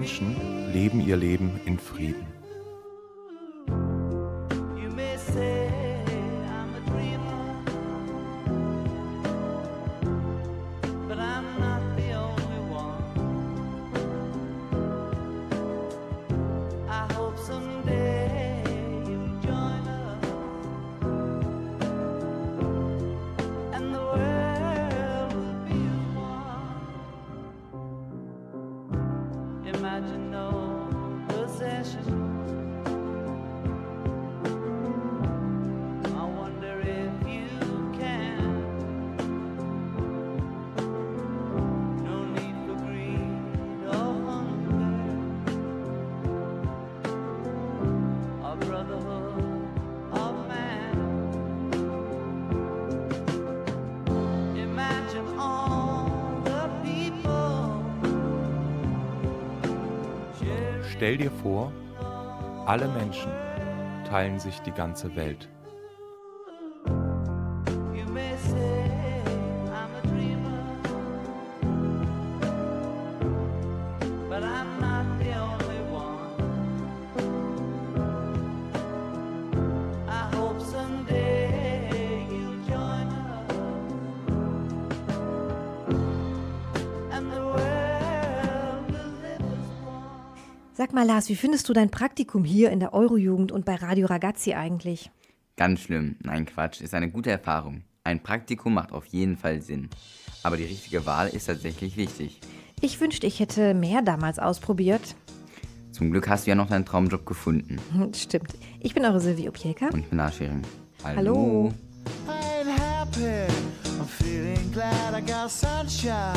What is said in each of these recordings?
Menschen Stell dir vor, alle Menschen teilen sich die ganze Welt. Mal, Lars, wie findest du dein Praktikum hier in der Eurojugend und bei Radio Ragazzi eigentlich? Ganz schlimm. Nein, Quatsch. Ist eine gute Erfahrung. Ein Praktikum macht auf jeden Fall Sinn. Aber die richtige Wahl ist tatsächlich wichtig. Ich wünschte, ich hätte mehr damals ausprobiert. Zum Glück hast du ja noch deinen Traumjob gefunden. Hm, Stimmt. Ich bin eure Silvie Opieka. Und ich bin Aschering. Hallo. I ain't happy. I'm feeling glad I got sunshine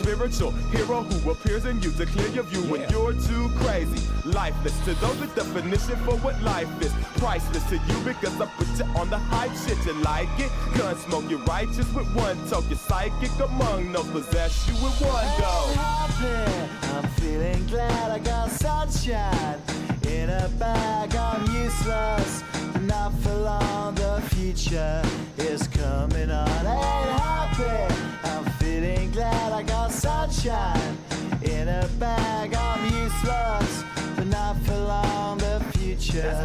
spiritual hero who appears in you to clear your view when you're too crazy. Lifeless to those, the definition for what life is. Priceless to you because I put you on the hype shit. You like it? Gun smoke, you're righteous with one toke. You're psychic among no possess you with one go. I'm feeling glad I got sunshine in a bag. I'm useless, not for long. The future is coming on. Ain't happy. Glad I got sunshine in a bag. I'm useless, but not for long. The future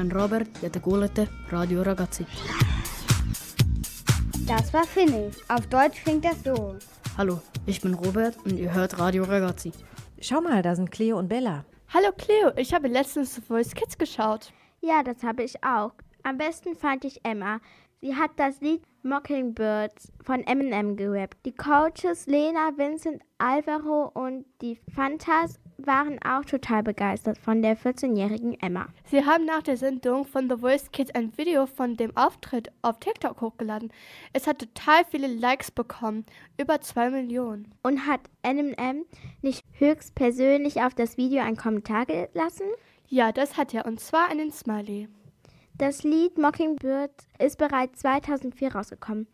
Olen Robert ja te kuulette Radio Ragazzi. Das war Finnisch. Auf Deutsch klingt das so. Hallo, ich bin Robert und ihr hört Radio Ragazzi. Schau mal, da sind Cleo und Bella. Hallo Cleo, ich habe letztens Voice Kids geschaut. Ja, das habe ich auch. Am besten fand ich Emma. Sie hat das Lied Mockingbirds von Eminem gerappt. Die Coaches Lena, Vincent, Alvaro und die Fantas waren auch total begeistert von der 14-jährigen Emma. Sie haben nach der Sendung von The Voice Kids ein Video von dem Auftritt auf TikTok hochgeladen. Es hat total viele Likes bekommen, über 2 Millionen. Und hat Eminem nicht höchstpersönlich auf das Video einen Kommentar gelassen? Ja, das hat er, und zwar einen Smiley. Das Lied Mockingbird ist bereits 2004 rausgekommen.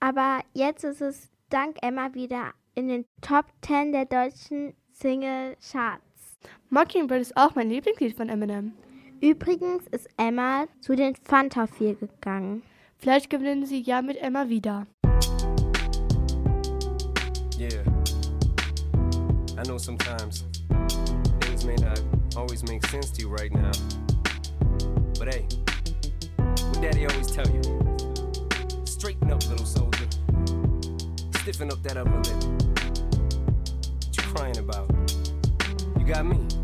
Aber jetzt ist es dank Emma wieder in den Top 10 der deutschen Single-Charts. Mockingbird ist auch mein Lieblingslied von Eminem. Übrigens ist Emma zu den Fanta 4 gegangen. Vielleicht gewinnen sie ja mit Emma wieder. Yeah. I know sometimes things may not always make sense to you right now. But hey, what daddy always tell you? Straighten up, little soldier. Stiffen up that upper lip. crying about? You got me.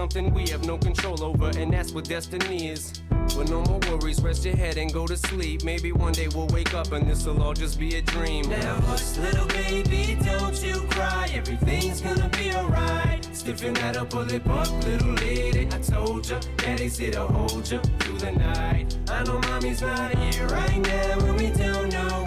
we have no control over, and that's what destiny is. But no more worries, rest your head and go to sleep. Maybe one day we'll wake up and this'll all just be a dream. Now hush, little baby, don't you cry. Everything's gonna be alright. Stiffen that up, pull it up, little lady. I told ya, daddy's here to hold ya through the night. I know mommy's not here right now, and we don't know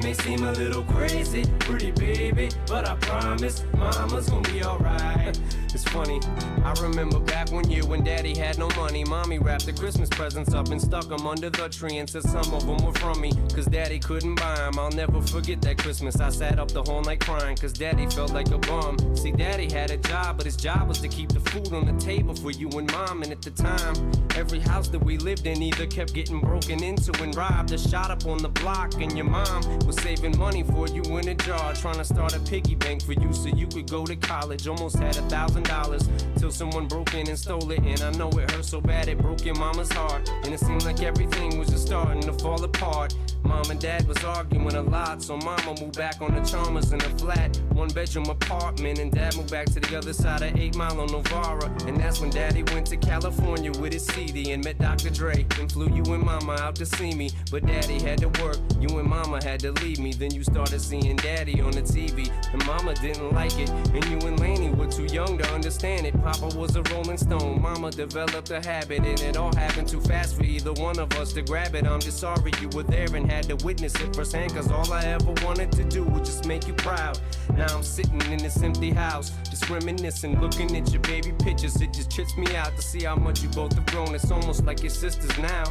It may seem a little crazy, pretty baby, but I promise mama's gonna be alright. Funny, I remember back one year when daddy had no money. Mommy wrapped the Christmas presents up and stuck them under the tree and said some of them were from me. Cause daddy couldn't buy them. I'll never forget that Christmas. I sat up the whole night crying cause daddy felt like a bum. See, daddy had a job, but his job was to keep the food on the table for you and mom. And at the time, every house that we lived in either kept getting broken into and robbed or shot up on the block. And your mom was saving money for you in a jar, trying to start a piggy bank for you so you could go to college. Almost had a thousand dollars till someone broke in and stole it. And I know it hurt so bad it broke your mama's heart. And it seemed like everything was just starting to fall apart. Mom and dad was arguing a lot, so mama moved back on the Chalmers in a flat, one bedroom apartment. And dad moved back to the other side of 8 Mile on Novara. And that's when daddy went to California with his CD and met Dr. Dre. And flew you and mama out to see me. But daddy had to work, you and mama had to leave me. Then you started seeing daddy on the TV. And mama didn't like it. And you and Laney were too young to understand it. Papa was a rolling stone, mama developed a habit. And it all happened too fast for either one of us to grab it. I'm just sorry you were there and had to witness it firsthand. Cause all I ever wanted to do was just make you proud. Now I'm sitting in this empty house, just reminiscing, looking at your baby pictures. It just trips me out to see how much you both have grown. It's almost like your sisters now.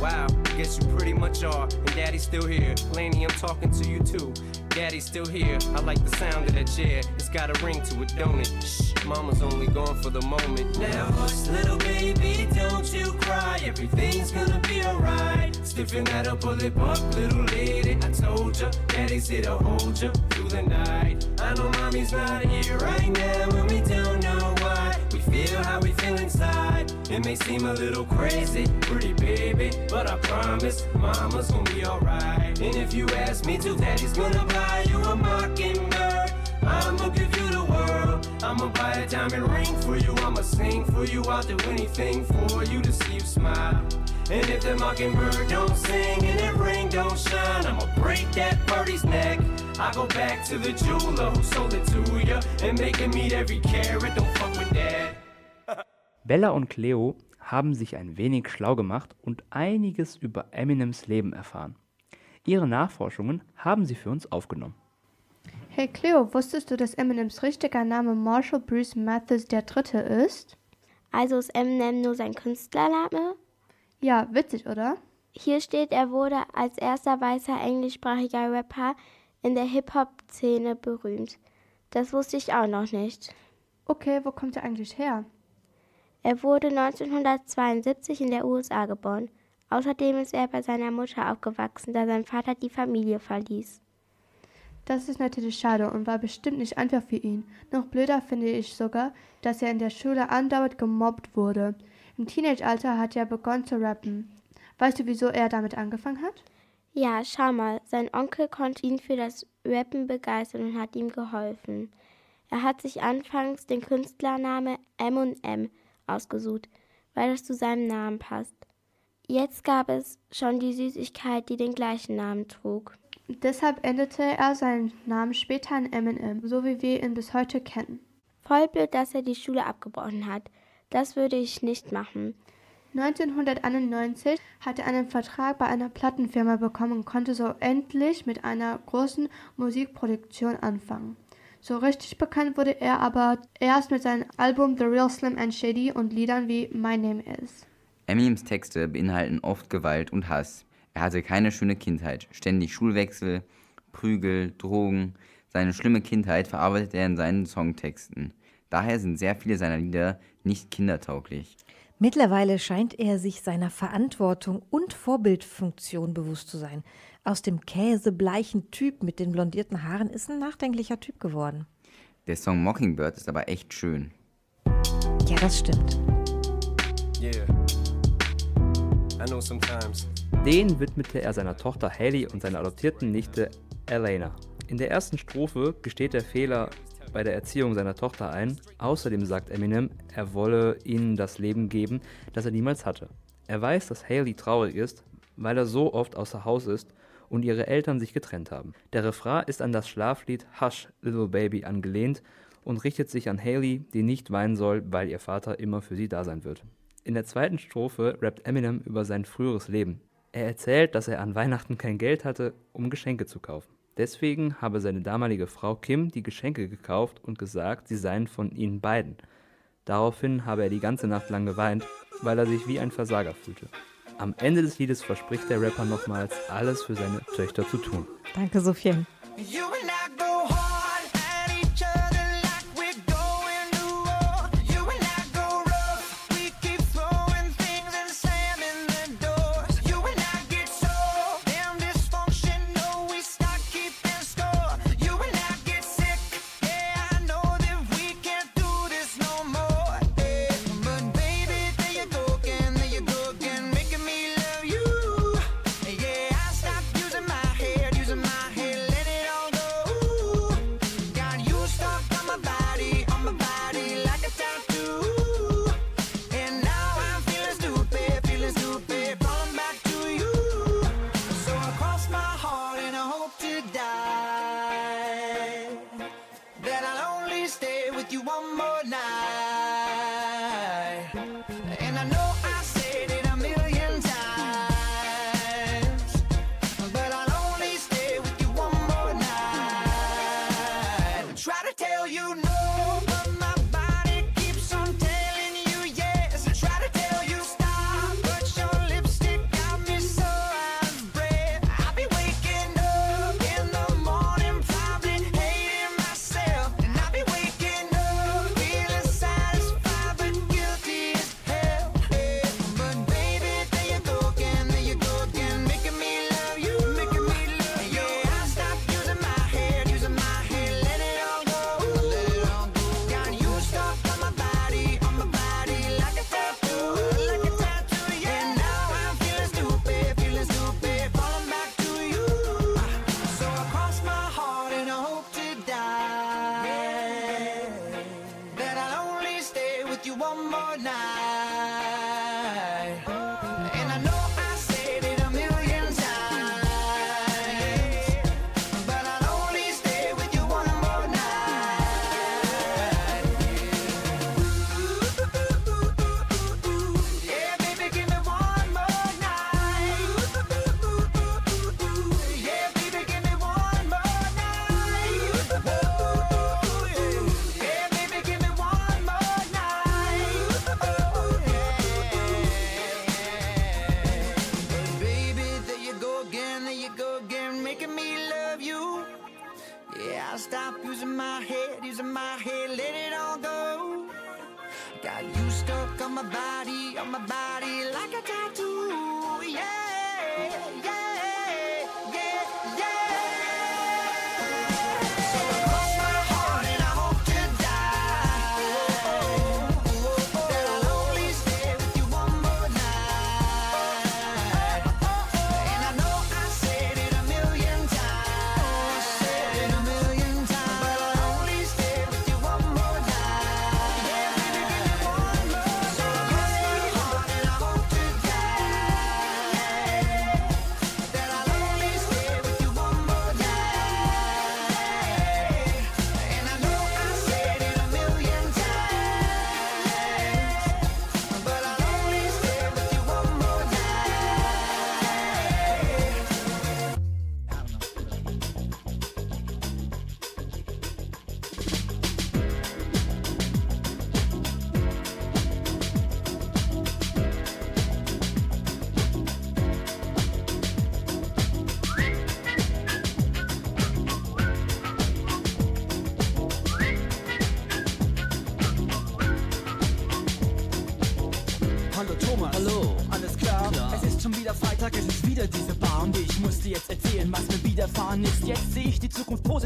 Wow, guess you pretty much are. And daddy's still here. Laney, I'm talking to you too. Daddy's still here. I like the sound of that chair. It's got a ring to it, don't it? Shh, mama's only gone for the moment. Now hush, little baby, don't you cry. Everything's gonna be alright. Stiffen that up, pull it up, little lady. I told ya, daddy's here to hold ya through the night. I know mommy's not here right now, and we don't know why. We feel how we feel inside. It may seem a little crazy, pretty baby, but I promise mama's gonna be alright. And if you ask me to, daddy's gonna buy you a mockingbird. I'ma give you the world. I'ma buy a diamond ring for you. I'ma sing for you. I'll do anything for you to see you smile. And if the mockingbird don't sing and that ring don't shine, I'ma break that birdie's neck. I go back to the jeweler who sold it to ya and make him eat every carrot. Don't fuck with that. Bella und Cleo haben sich ein wenig schlau gemacht und einiges über Eminems Leben erfahren. Ihre Nachforschungen haben sie für uns aufgenommen. Hey Cleo, wusstest du, dass Eminems richtiger Name Marshall Bruce Mathers III. ist? Also ist Eminem nur sein Künstlername? Ja, witzig, oder? Hier steht, er wurde als erster weißer englischsprachiger Rapper in der Hip-Hop-Szene berühmt. Das wusste ich auch noch nicht. Okay, wo kommt er eigentlich her? Er wurde 1972 in der USA geboren. Außerdem ist er bei seiner Mutter aufgewachsen, da sein Vater die Familie verließ. Das ist natürlich schade und war bestimmt nicht einfach für ihn. Noch blöder finde ich sogar, dass er in der Schule andauernd gemobbt wurde. Im Teenageralter hat er begonnen zu rappen. Weißt du, wieso er damit angefangen hat? Ja, schau mal, sein Onkel konnte ihn für das Rappen begeistern und hat ihm geholfen. Er hat sich anfangs den Künstlername M&M ausgesucht, weil das zu seinem Namen passt. Jetzt gab es schon die Süßigkeit, die den gleichen Namen trug. Deshalb änderte er seinen Namen später in Eminem, so wie wir ihn bis heute kennen. Voll blöd, dass er die Schule abgebrochen hat. Das würde ich nicht machen. 1991 hat er einen Vertrag bei einer Plattenfirma bekommen und konnte so endlich mit einer großen Musikproduktion anfangen. So richtig bekannt wurde er aber erst mit seinem Album The Real Slim and Shady und Liedern wie My Name Is. Eminems Texte beinhalten oft Gewalt und Hass. Er hatte keine schöne Kindheit, ständig Schulwechsel, Prügel, Drogen. Seine schlimme Kindheit verarbeitet er in seinen Songtexten. Daher sind sehr viele seiner Lieder nicht kindertauglich. Mittlerweile scheint er sich seiner Verantwortung und Vorbildfunktion bewusst zu sein. Aus dem käsebleichen Typ mit den blondierten Haaren ist ein nachdenklicher Typ geworden. Der Song Mockingbird ist aber echt schön. Ja, das stimmt. Yeah. I know sometimes. Den widmete er seiner Tochter Haley und seiner adoptierten Nichte Elena. In der ersten Strophe gesteht er Fehler bei der Erziehung seiner Tochter ein. Außerdem sagt Eminem, er wolle ihnen das Leben geben, das er niemals hatte. Er weiß, dass Haley traurig ist, weil er so oft außer Haus ist und ihre Eltern sich getrennt haben. Der Refrain ist an das Schlaflied Hush, Little Baby angelehnt und richtet sich an Haley, die nicht weinen soll, weil ihr Vater immer für sie da sein wird. In der zweiten Strophe rappt Eminem über sein früheres Leben. Er erzählt, dass er an Weihnachten kein Geld hatte, um Geschenke zu kaufen. Deswegen habe seine damalige Frau Kim die Geschenke gekauft und gesagt, sie seien von ihnen beiden. Daraufhin habe er die ganze Nacht lang geweint, weil er sich wie ein Versager fühlte. Am Ende des Liedes verspricht der Rapper nochmals, alles für seine Töchter zu tun. Danke, Sophien.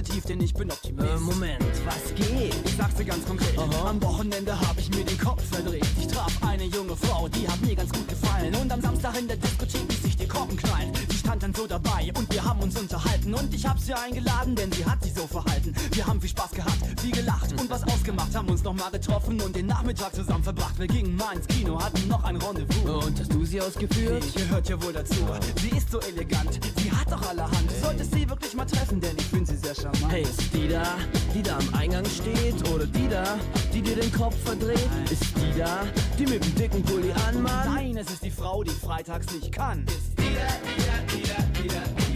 Positiv, denn ich bin Optimist. Äh, Moment, was geht? Ich sag's dir ganz konkret. Aha. Am Wochenende habe ich mir den Kopf verdreht. Ich traf eine junge Frau, die hat mir ganz gut gefallen. Und am Samstag in der Diskothek ließ sich die Korken knallen. Sie stand dann so dabei und wir haben uns unterhalten. Und ich hab sie eingeladen, denn sie hat sich so verhalten. Wir haben viel Spaß gehabt, viel gelacht und was ausgemacht. Haben uns noch mal getroffen und den Nachmittag zusammen verbracht. Wir gingen mal ins Kino, hatten noch ein Rendezvous. Und hast du sie ausgeführt? Ich gehört ja wohl dazu. Sie ist so elegant, sie hat doch allerhand. Solltest sie wirklich mal treffen, denn ich sie sehr charmant. Hey, ist die da, die da am Eingang steht? Oder die da, die dir den Kopf verdreht? Ist die da, die mit dem dicken Pulli anmacht? Nein, es ist die Frau, die freitags nicht kann. Ist die da, die da, die da, die da,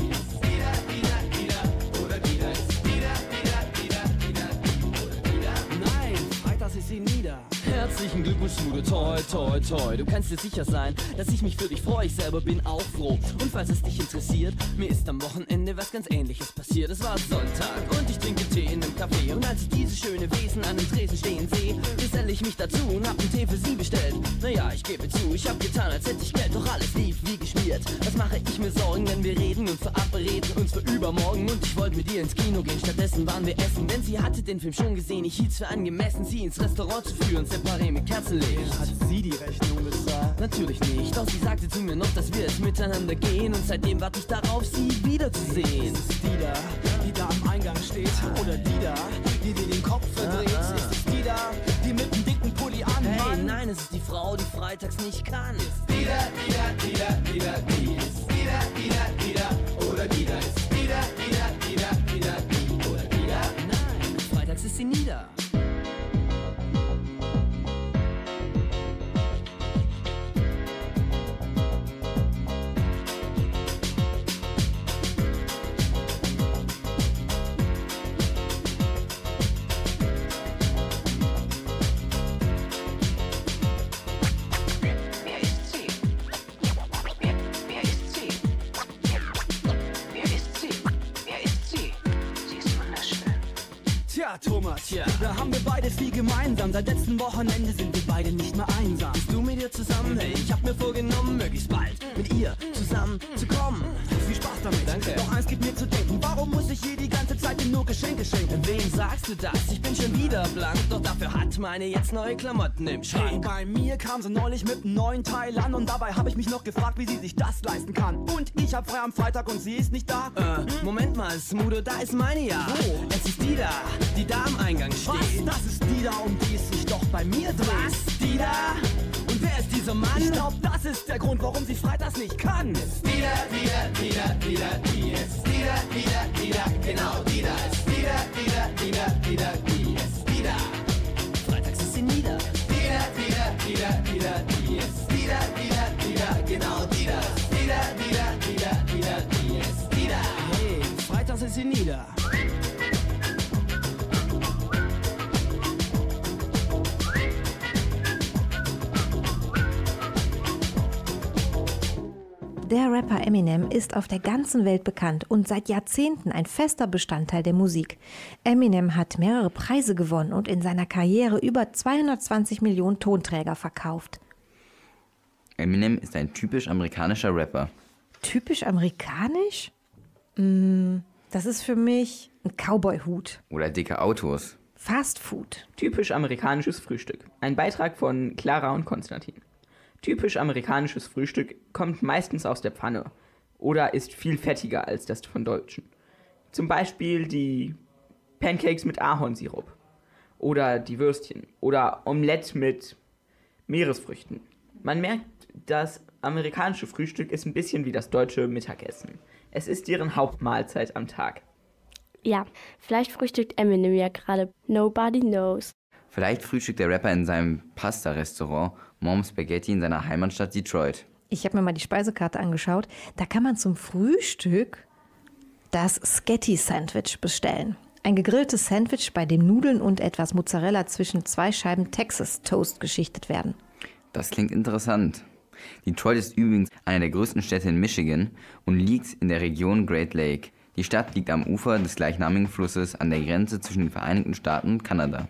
Herzlichen Glückwunsch, Mude, toi, toi, toi. Du kannst dir sicher sein, dass ich mich für dich freue. Ich selber bin auch froh. Und falls es dich interessiert, mir ist am Wochenende was ganz ähnliches passiert. Es war Sonntag und ich trinke Tee in einem Café. Und als ich diese schöne Wesen an dem Tresen stehen sehe, gesell ich mich dazu und hab einen Tee für sie bestellt. Naja, ich gebe zu, ich hab getan, als hätte ich Geld, doch alles lief wie geschmiert. Was mache ich mir Sorgen, wenn wir reden und verabreden uns für übermorgen? Und ich wollte mit ihr ins Kino gehen, stattdessen waren wir essen. Denn sie hatte den Film schon gesehen, ich hielt's für angemessen, sie ins Restaurant zu führen, mit Kerzenlicht. Hat sie die Rechnung bezahlt? Natürlich nicht, doch sie sagte zu mir noch, dass wir es miteinander gehen. Und seitdem warte ich darauf, sie wiederzusehen. Ist es die da, die da am Eingang steht? Oder die da, die dir den Kopf verdreht? Ah, ah. Ist es die da, die mit dem dicken Pulli an? Hey, nein, es ist die Frau, die freitags nicht kann. Ist die da, die da, die da, die da, die ist die da, die da, die da, oder die da, ist die da, die da, die da, die da, die oder die da. Nein, freitags ist sie nieder. Thomas, Tja. da haben wir beide viel gemeinsam. Seit letzten Wochenende sind wir beide nicht mehr einsam. Bist du mit ihr zusammen? Hey, ich hab mir vorgenommen, möglichst bald mit ihr zusammen zu kommen. Viel Spaß damit. Danke. Doch eins gibt mir zu denken, warum muss ich ihr die ganze Zeit nur Geschenke schenken? Wem sagst du das? Ich bin schon wieder blank, doch dafür hat meine jetzt neue Klamotten im Hey, Schrank. bei mir kam sie neulich mit einem neuen Teil an und dabei habe ich mich noch gefragt, wie sie sich das leisten kann. Und ich hab frei am Freitag und sie ist nicht da. Äh, Moment mal, Smudo, da ist meine ja. Wo? Es ist die da, die da am Eingang Was? steht. Das ist die da, um die es sich doch bei mir dreht. Was? Die da? Ist dieser Mann? Ich glaub, das ist der Grund, warum sie freitags nicht kann. Da, die da, die da, die ist da, die da, genau die da, ist die da, die da, die ist die da. Freitags ist sie nieder. Die da, die da, die ist da, die da, genau die da. Da, die da, die da, die ist die da. Hey, freitags ist sie nieder. Der Rapper Eminem ist auf der ganzen Welt bekannt und seit Jahrzehnten ein fester Bestandteil der Musik. Eminem hat mehrere Preise gewonnen und in seiner Karriere über 220 Millionen Tonträger verkauft. Eminem ist ein typisch amerikanischer Rapper. Typisch amerikanisch? Mm, das ist für mich ein Cowboy-Hut. Oder dicke Autos. Fast Food. Typisch amerikanisches Frühstück. Ein Beitrag von Clara und Konstantin. Typisch amerikanisches Frühstück kommt meistens aus der Pfanne oder ist viel fettiger als das von Deutschen. Zum Beispiel die Pancakes mit Ahornsirup oder die Würstchen oder Omelette mit Meeresfrüchten. Man merkt, das amerikanische Frühstück ist ein bisschen wie das deutsche Mittagessen. Es ist deren Hauptmahlzeit am Tag. Ja, vielleicht frühstückt Eminem ja gerade. Nobody knows. Vielleicht frühstückt der Rapper in seinem Pasta-Restaurant Mom Spaghetti in seiner Heimatstadt Detroit. Ich habe mir mal die Speisekarte angeschaut. Da kann man zum Frühstück das Sketty-Sandwich bestellen. Ein gegrilltes Sandwich, bei dem Nudeln und etwas Mozzarella zwischen zwei Scheiben Texas Toast geschichtet werden. Das klingt interessant. Detroit ist übrigens eine der größten Städte in Michigan und liegt in der Region Great Lake. Die Stadt liegt am Ufer des gleichnamigen Flusses an der Grenze zwischen den Vereinigten Staaten und Kanada.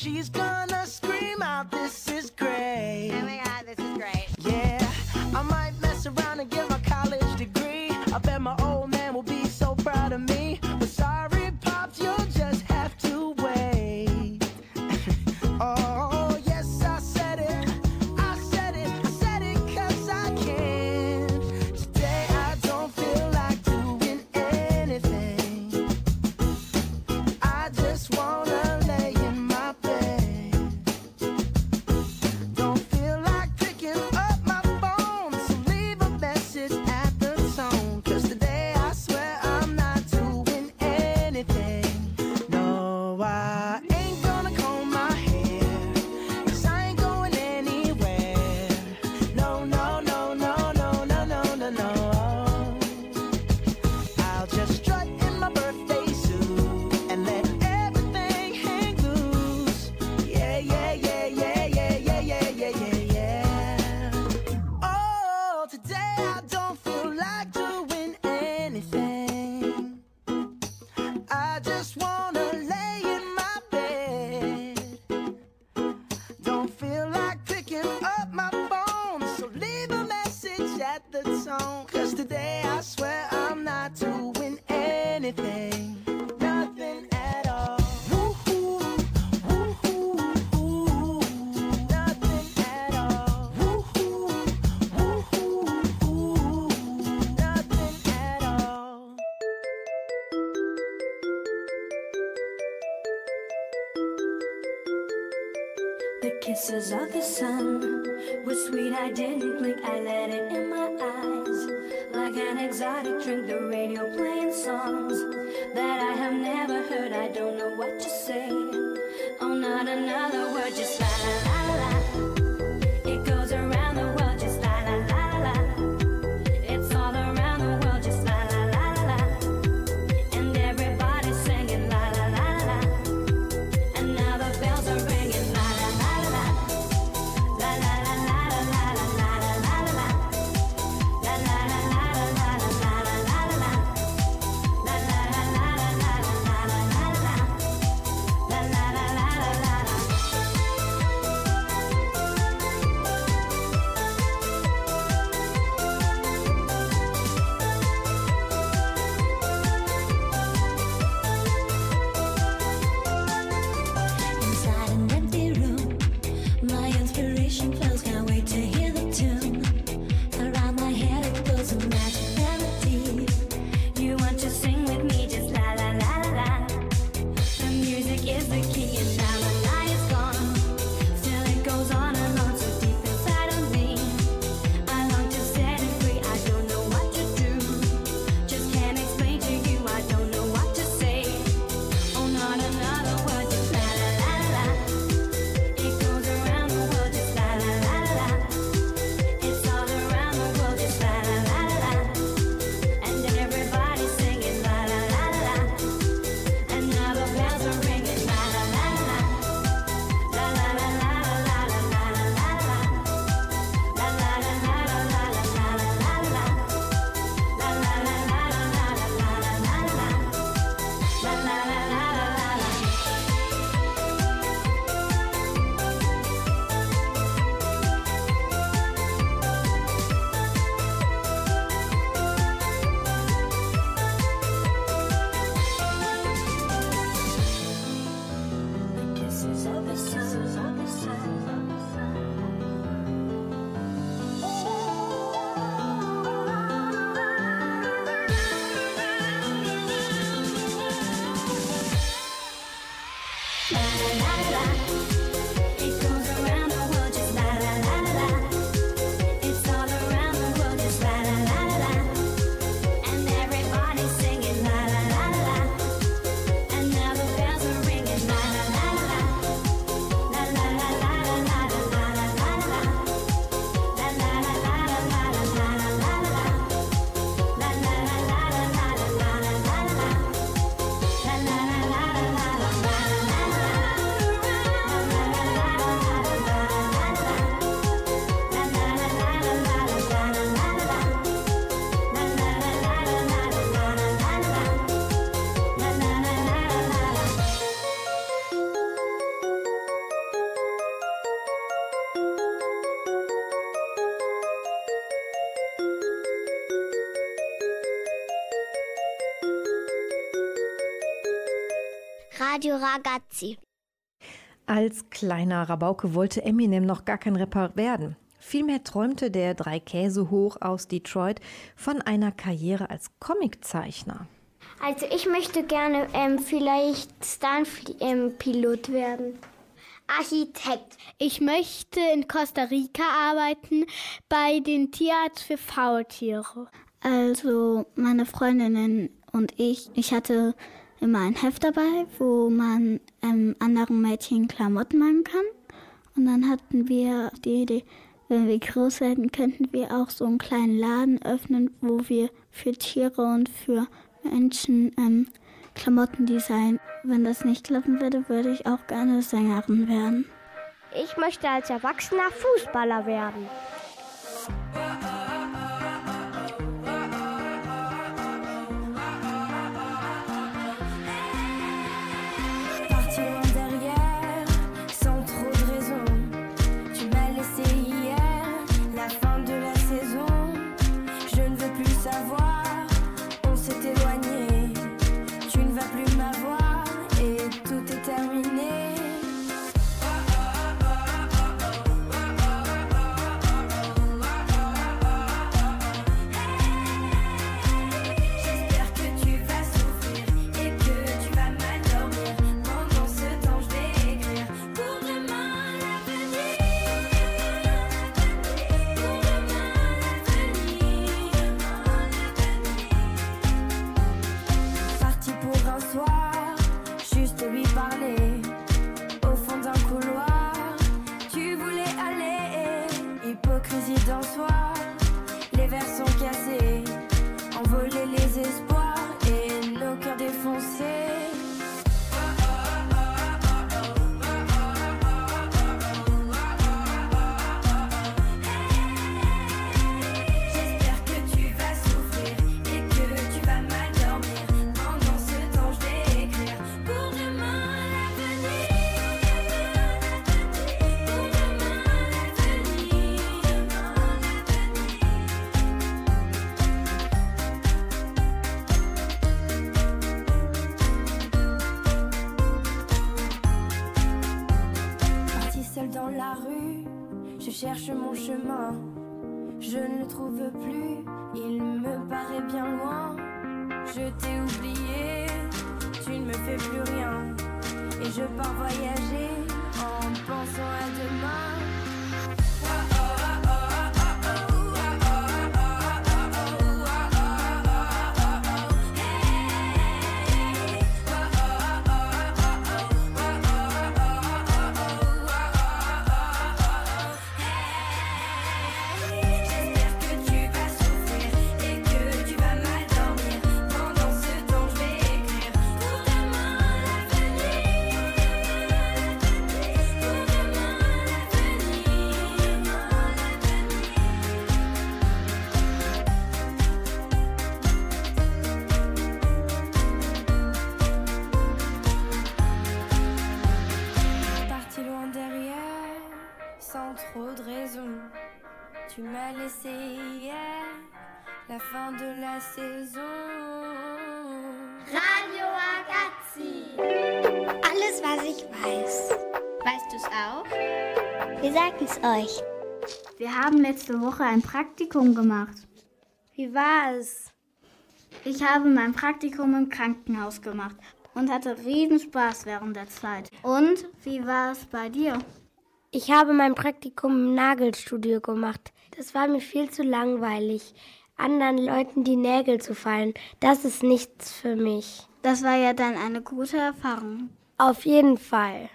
She's Radio Ragazzi. Als kleiner Rabauke wollte Eminem noch gar kein Rapper werden. Vielmehr träumte der drei Käse hoch aus Detroit von einer Karriere als Comiczeichner. Also ich möchte gerne ähm, vielleicht Stuntpilot werden. Architekt. Ich möchte in Costa Rica arbeiten bei den Tierarzt für Faultiere. Also meine Freundinnen und ich, ich hatte immer ein Heft dabei, wo man ähm, anderen Mädchen Klamotten machen kann. Und dann hatten wir die Idee, wenn wir groß werden, könnten wir auch so einen kleinen Laden öffnen, wo wir für Tiere und für Menschen ähm, Klamotten designen. Wenn das nicht klappen würde, würde ich auch gerne Sängerin werden. Ich möchte als Erwachsener Fußballer werden. Mon chemin. Je ne le trouve plus, il me paraît bien loin. Je t'ai oublié, tu ne me fais plus rien. Et je pars voyager la saison. Radio Ragazzi. Alles, was ich weiß. Weißt du es auch? Wir sagen es euch. Wir haben letzte Woche ein Praktikum gemacht. Wie war es? Ich habe mein Praktikum im Krankenhaus gemacht und hatte riesen Spaß während der Zeit. Und wie war es bei dir? Ich habe mein Praktikum im Nagelstudio gemacht. Das war mir viel zu langweilig, anderen Leuten die Nägel zu fallen. Das ist nichts für mich. Das war ja dann eine gute Erfahrung. Auf jeden Fall.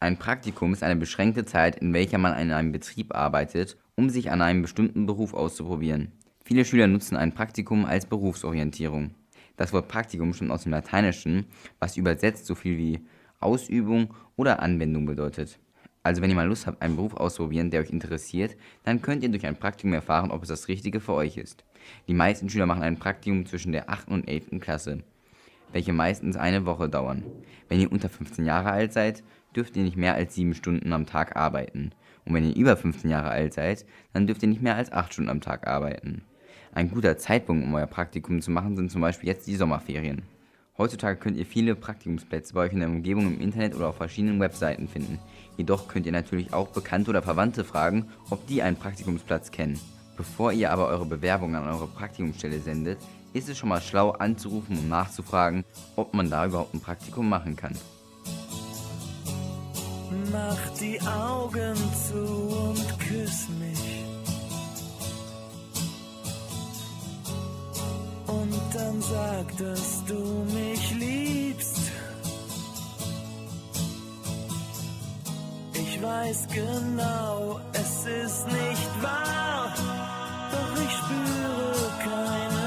Ein Praktikum ist eine beschränkte Zeit, in welcher man in einem Betrieb arbeitet, um sich an einem bestimmten Beruf auszuprobieren. Viele Schüler nutzen ein Praktikum als Berufsorientierung. Das Wort Praktikum stammt aus dem Lateinischen, was übersetzt so viel wie Ausübung oder Anwendung bedeutet. Also wenn ihr mal Lust habt, einen Beruf auszuprobieren, der euch interessiert, dann könnt ihr durch ein Praktikum erfahren, ob es das Richtige für euch ist. Die meisten Schüler machen ein Praktikum zwischen der 8. und 11. Klasse, welche meistens eine Woche dauern. Wenn ihr unter 15 Jahre alt seid, dürft ihr nicht mehr als 7 Stunden am Tag arbeiten. Und wenn ihr über 15 Jahre alt seid, dann dürft ihr nicht mehr als 8 Stunden am Tag arbeiten. Ein guter Zeitpunkt, um euer Praktikum zu machen, sind zum Beispiel jetzt die Sommerferien. Heutzutage könnt ihr viele Praktikumsplätze bei euch in der Umgebung im Internet oder auf verschiedenen Webseiten finden. Jedoch könnt ihr natürlich auch Bekannte oder Verwandte fragen, ob die einen Praktikumsplatz kennen. Bevor ihr aber eure Bewerbung an eure Praktikumsstelle sendet, ist es schon mal schlau anzurufen und nachzufragen, ob man da überhaupt ein Praktikum machen kann. Mach die Augen zu und küss mich. Und dann sag, dass du mich liebst. Ich weiß genau, es ist nicht wahr. Doch ich spüre keinen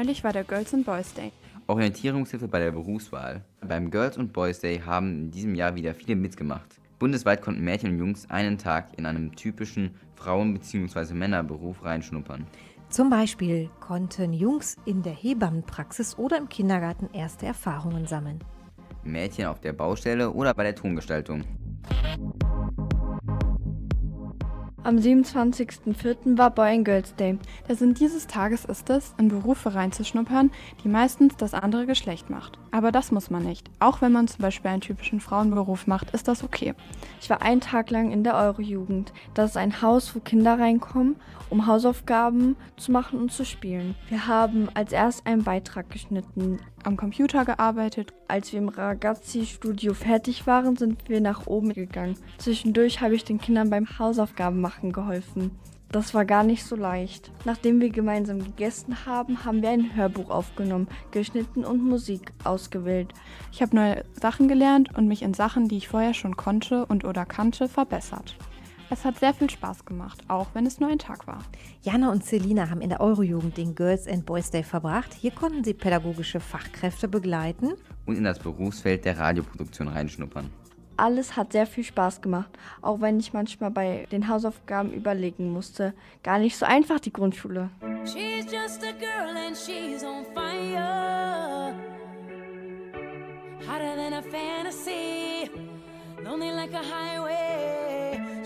Neulich war der Girls and Boys Day. Orientierungshilfe bei der Berufswahl. Beim Girls und Boys Day haben in diesem Jahr wieder viele mitgemacht. Bundesweit konnten Mädchen und Jungs einen Tag in einem typischen Frauen- bzw. Männerberuf reinschnuppern. Zum Beispiel konnten Jungs in der Hebammenpraxis oder im Kindergarten erste Erfahrungen sammeln. Mädchen auf der Baustelle oder bei der Tongestaltung. Am 27.04. war Boy and Girls Day. Der Sinn dieses Tages ist es, in Berufe reinzuschnuppern, die meistens das andere Geschlecht macht. Aber das muss man nicht. Auch wenn man zum Beispiel einen typischen Frauenberuf macht, ist das okay. Ich war einen Tag lang in der Eurojugend. Das ist ein Haus, wo Kinder reinkommen, um Hausaufgaben zu machen und zu spielen. Wir haben als erst einen Beitrag geschnitten. Am Computer gearbeitet. Als wir im Ragazzi-Studio fertig waren, sind wir nach oben gegangen. Zwischendurch habe ich den Kindern beim Hausaufgaben machen geholfen. Das war gar nicht so leicht. Nachdem wir gemeinsam gegessen haben, haben wir ein Hörbuch aufgenommen, geschnitten und Musik ausgewählt. Ich habe neue Sachen gelernt und mich in Sachen, die ich vorher schon konnte und oder kannte, verbessert. Es hat sehr viel Spaß gemacht, auch wenn es nur ein Tag war. Jana und Selina haben in der Eurojugend den Girls and Boys Day verbracht. Hier konnten sie pädagogische Fachkräfte begleiten. Und in das Berufsfeld der Radioproduktion reinschnuppern. Alles hat sehr viel Spaß gemacht, auch wenn ich manchmal bei den Hausaufgaben überlegen musste. Gar nicht so einfach die Grundschule. She's just a girl and she's on fire. Hotter than a fantasy, lonely like a highway.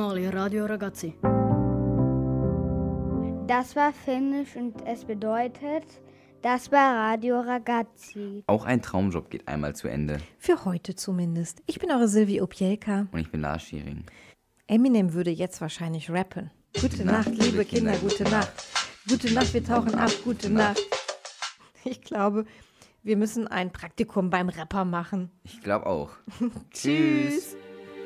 Oli Radio Ragazzi. Das war Finnisch und es bedeutet, das war Radio Ragazzi. Auch ein Traumjob geht einmal zu Ende. Für heute zumindest. Ich bin eure Silvi Opielka. Und ich bin Lars Schiering. Eminem würde jetzt wahrscheinlich rappen. Gute Nacht, liebe Kinder, gute Nacht. Gute Nacht, wir tauchen ab, gute Nacht. Ich glaube, wir müssen ein Praktikum beim Rapper machen. Ich glaube auch. Tschüss.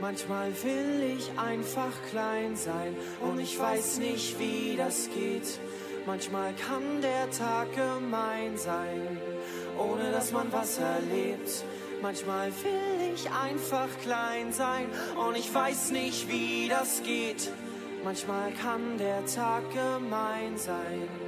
Manchmal will ich einfach klein sein und ich weiß nicht, wie das geht. Manchmal kann der Tag gemein sein, ohne dass man was erlebt. Manchmal will ich einfach klein sein und ich weiß nicht, wie das geht. Manchmal kann der Tag gemein sein.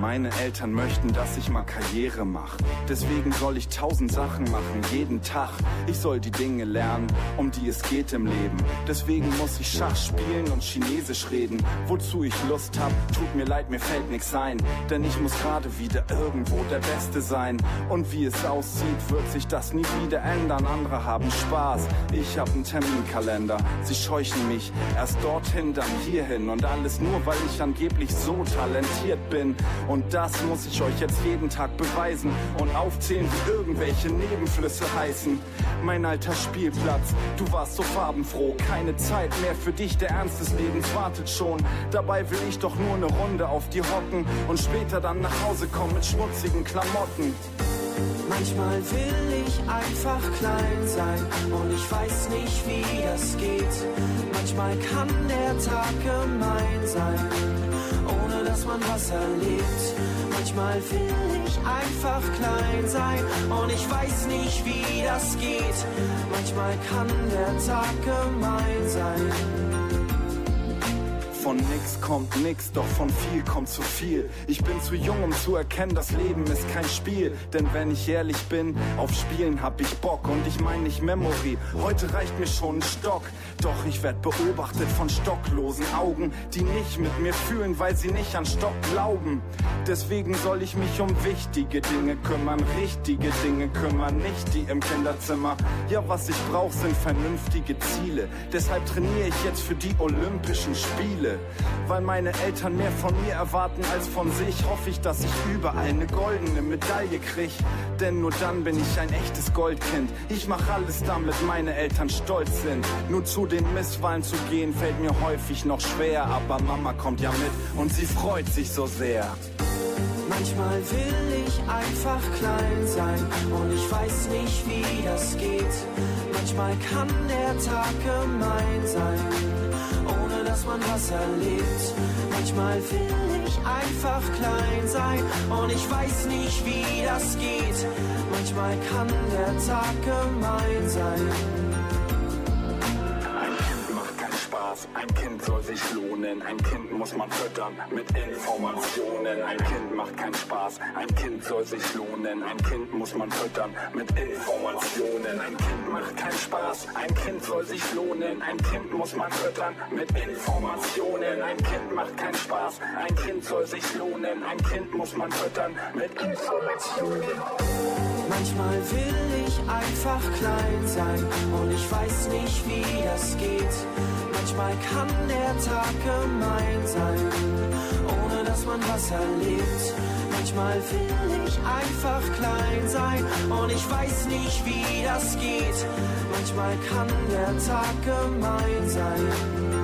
Meine Eltern möchten, dass ich mal Karriere mache. Deswegen soll ich tausend Sachen machen, jeden Tag. Ich soll die Dinge lernen, um die es geht im Leben. Deswegen muss ich Schach spielen und Chinesisch reden. Wozu ich Lust hab, tut mir leid, mir fällt nix ein. Denn ich muss gerade wieder irgendwo der Beste sein. Und wie es aussieht, wird sich das nie wieder ändern. Andere haben Spaß, ich hab einen Terminkalender. Sie scheuchen mich erst dorthin, dann hierhin. Und alles nur, weil ich angeblich so talentiert bin. Und das muss ich euch jetzt jeden Tag beweisen und aufzählen, wie irgendwelche Nebenflüsse heißen. Mein alter Spielplatz, du warst so farbenfroh, keine Zeit mehr für dich, der Ernst des Lebens wartet schon. Dabei will ich doch nur eine Runde auf die hocken und später dann nach Hause kommen mit schmutzigen Klamotten. Manchmal will ich einfach klein sein und ich weiß nicht, wie das geht. Manchmal kann der Tag gemein sein, dass man was erlebt. Manchmal will ich einfach klein sein und ich weiß nicht, wie das geht. Manchmal kann der Tag gemein sein. Von nix kommt nix, doch von viel kommt zu viel. Ich bin zu jung, um zu erkennen, das Leben ist kein Spiel. Denn wenn ich ehrlich bin, auf Spielen hab ich Bock. Und ich mein nicht Memory, heute reicht mir schon ein Stock. Doch ich werd beobachtet von stocklosen Augen, die nicht mit mir fühlen, weil sie nicht an Stock glauben. Deswegen soll ich mich um wichtige Dinge kümmern, richtige Dinge kümmern, nicht die im Kinderzimmer. Ja, was ich brauch, sind vernünftige Ziele. Deshalb trainiere ich jetzt für die Olympischen Spiele. Weil meine Eltern mehr von mir erwarten als von sich, hoffe ich, dass ich überall eine goldene Medaille krieg. Denn nur dann bin ich ein echtes Goldkind. Ich mach alles, damit meine Eltern stolz sind. Nur zu den Misswahlen zu gehen, fällt mir häufig noch schwer. Aber Mama kommt ja mit und sie freut sich so sehr. Manchmal will ich einfach klein sein und ich weiß nicht, wie das geht. Manchmal kann der Tag gemein sein, dass man was erlebt. Manchmal will ich einfach klein sein und ich weiß nicht, wie das geht. Manchmal kann der Tag gemein sein. Soll sich lohnen. Ein Kind muss man füttern mit Informationen. Ein Kind macht keinen Spaß, ein Kind soll sich lohnen. Ein Kind muss man füttern mit Informationen. Ein Kind macht keinen Spaß, ein Kind soll sich lohnen. Ein Kind muss man füttern mit Informationen. Ein Kind macht keinen Spaß, ein Kind soll sich lohnen. Ein Kind muss man füttern mit Informationen. Manchmal will ich einfach klein sein und ich weiß nicht, wie das geht. Manchmal kann der Tag gemein sein, ohne dass man was erlebt. Manchmal will ich einfach klein sein und ich weiß nicht, wie das geht. Manchmal kann der Tag gemein sein.